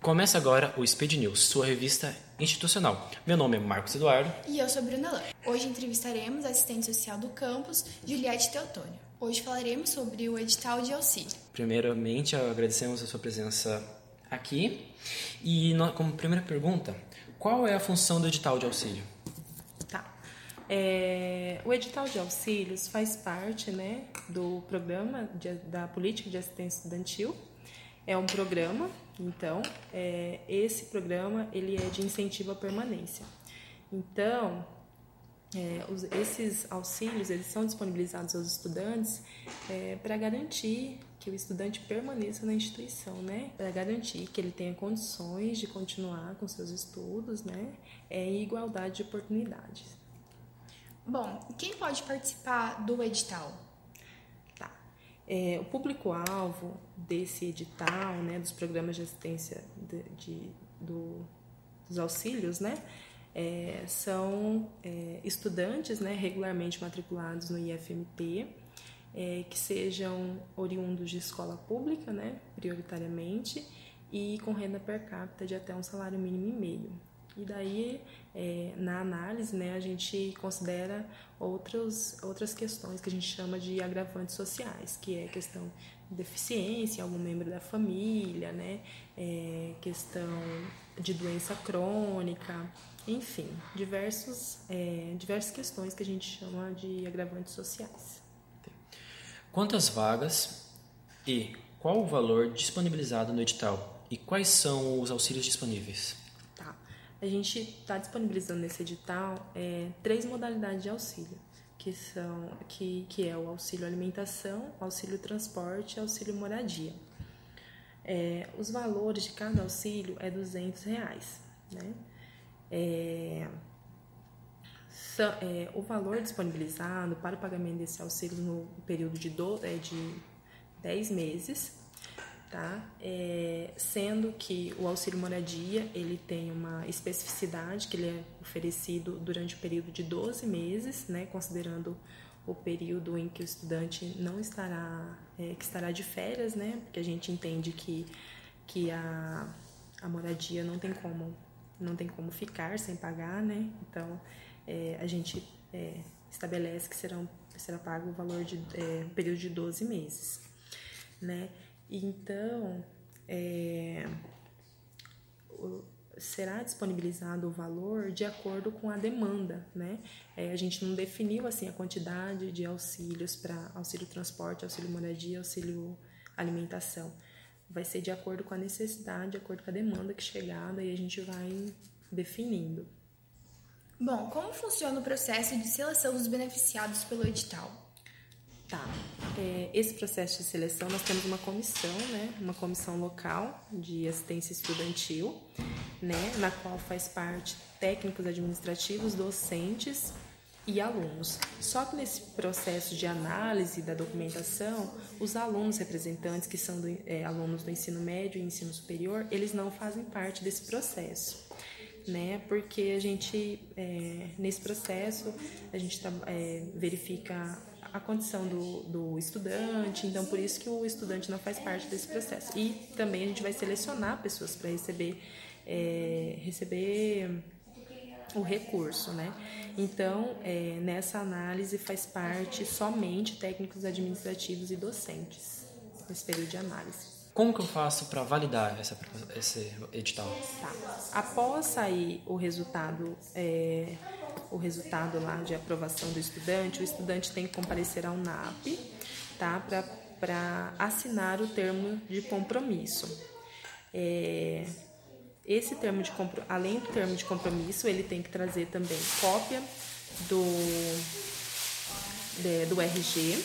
Começa agora o Speed News, sua revista institucional. Meu nome é Marcos Eduardo. E eu sou Bruna Lan. Hoje entrevistaremos a assistente social do campus, Juliette Teotônio. Hoje falaremos sobre o edital de auxílio. Primeiramente, agradecemos a sua presença aqui. E como primeira pergunta, qual é a função do edital de auxílio? Tá. É, o edital de auxílios faz parte né, do programa de, da política de assistência estudantil. É um programa então, é, esse programa ele é de incentivo à permanência. Então, é, os, esses auxílios eles são disponibilizados aos estudantes é, para garantir que o estudante permaneça na instituição, né? Para garantir que ele tenha condições de continuar com seus estudos, né? É, em igualdade de oportunidades. Bom, quem pode participar do edital? É, o público-alvo desse edital, né, dos programas de assistência de, de do, dos auxílios, né, é, são é, estudantes né, regularmente matriculados no IFMT, é, que sejam oriundos de escola pública, né, prioritariamente, e com renda per capita de até um salário mínimo e meio. E daí, é, na análise, né, a gente considera outros, outras questões que a gente chama de agravantes sociais, que é questão de deficiência, algum membro da família, né, é, questão de doença crônica, enfim, diversos, é, diversas questões que a gente chama de agravantes sociais. Quantas vagas e qual o valor disponibilizado no edital? E quais são os auxílios disponíveis? A gente está disponibilizando nesse edital é, três modalidades de auxílio, que são que, que é o auxílio alimentação, auxílio transporte e auxílio moradia. É, os valores de cada auxílio é 200 reais, né? É, é, o valor disponibilizado para o pagamento desse auxílio no período de, do, é de 10 meses tá? É, sendo que o auxílio moradia ele tem uma especificidade que ele é oferecido durante o período de 12 meses, né? Considerando o período em que o estudante não estará, é, que estará de férias, né? Porque a gente entende que, que a, a moradia não tem como não tem como ficar sem pagar, né? Então é, a gente é, estabelece que serão, será pago o valor de é, período de 12 meses, né? Então, é, será disponibilizado o valor de acordo com a demanda, né? É, a gente não definiu assim a quantidade de auxílios para auxílio transporte, auxílio moradia, auxílio alimentação. Vai ser de acordo com a necessidade, de acordo com a demanda que chegar, daí a gente vai definindo. Bom, como funciona o processo de seleção dos beneficiados pelo edital? Tá. É, esse processo de seleção, nós temos uma comissão, né? Uma comissão local de assistência estudantil, né? Na qual faz parte técnicos administrativos, docentes e alunos. Só que nesse processo de análise da documentação, os alunos representantes, que são do, é, alunos do ensino médio e ensino superior, eles não fazem parte desse processo. Né, porque a gente, é, nesse processo, a gente é, verifica a condição do, do estudante, então por isso que o estudante não faz parte desse processo. E também a gente vai selecionar pessoas para receber, é, receber o recurso, né? Então, é, nessa análise faz parte somente técnicos administrativos e docentes, nesse período de análise. Como que eu faço para validar essa, esse edital? Tá. Após sair o resultado é, o resultado lá de aprovação do estudante, o estudante tem que comparecer ao NAP, tá? Para assinar o termo de compromisso. É, esse termo de além do termo de compromisso, ele tem que trazer também cópia do, de, do RG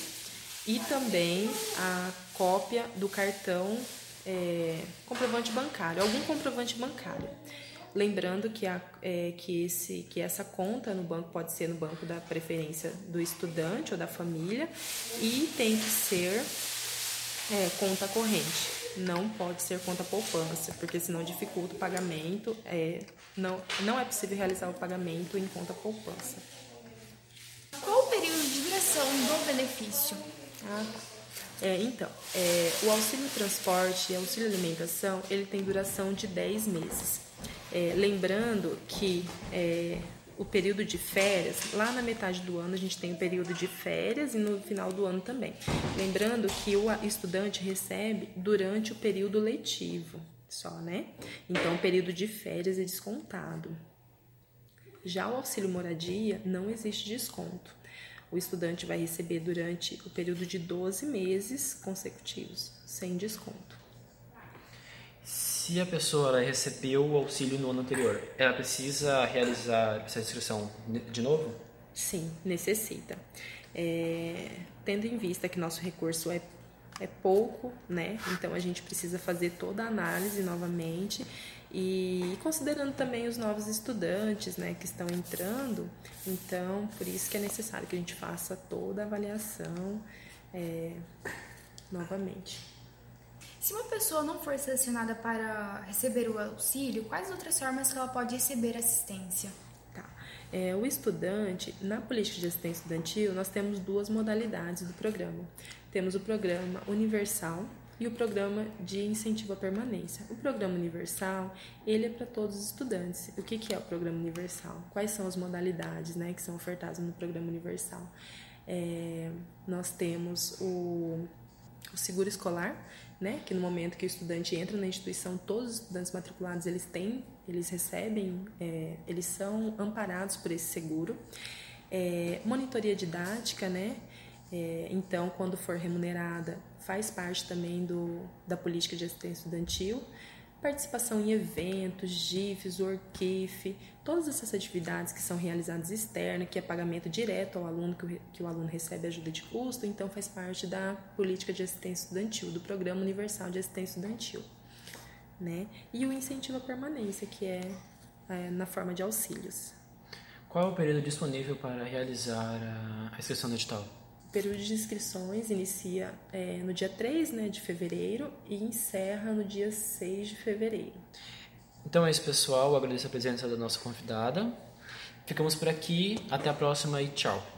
e também a cópia do cartão é, comprovante bancário, algum comprovante bancário. Lembrando que, a, é, que, esse, que essa conta no banco pode ser no banco da preferência do estudante ou da família e tem que ser é, conta corrente. Não pode ser conta poupança, porque senão dificulta o pagamento. É, não, não é possível realizar o pagamento em conta poupança. Qual o período de duração do benefício? Ah, É, então, é, o auxílio transporte e auxílio alimentação, ele tem duração de 10 meses. É, lembrando que é, o período de férias, lá na metade do ano a gente tem o período de férias e no final do ano também. Lembrando que o estudante recebe durante o período letivo só, né? Então, o período de férias é descontado. Já o auxílio moradia não existe desconto. O estudante vai receber durante o período de 12 meses consecutivos, sem desconto. Se a pessoa recebeu o auxílio no ano anterior, ela precisa realizar essa inscrição de novo? Sim, necessita. É, tendo em vista que nosso recurso é, é pouco, né? Então a gente precisa fazer toda a análise novamente e considerando também os novos estudantes, né, que estão entrando, então por isso que é necessário que a gente faça toda a avaliação é, novamente. Se uma pessoa não for selecionada para receber o auxílio, quais outras formas que ela pode receber assistência? Tá. É, o estudante, na política de assistência estudantil, nós temos duas modalidades do programa. Temos o programa universal e o programa de incentivo à permanência. O programa universal, ele é para todos os estudantes. O que, que é o programa universal? Quais são as modalidades né, que são ofertadas no programa universal? É, nós temos o, o seguro escolar, né? Que no momento que o estudante entra na instituição, todos os estudantes matriculados eles têm, eles recebem, é, eles são amparados por esse seguro. É, monitoria didática, né? É, então, quando for remunerada, faz parte também do, da política de assistência estudantil participação em eventos, GIFs, WorkIF, todas essas atividades que são realizadas externa, que é pagamento direto ao aluno, que o, que o aluno recebe ajuda de custo, então faz parte da política de assistência estudantil, do Programa Universal de Assistência Estudantil. Né? E o incentivo à permanência, que é, é na forma de auxílios. Qual é o período disponível para realizar a inscrição no edital? Período de inscrições inicia é, no dia 3 né, de fevereiro e encerra no dia 6 de fevereiro. Então é isso, pessoal. Eu agradeço a presença da nossa convidada. Ficamos por aqui. Até a próxima e tchau.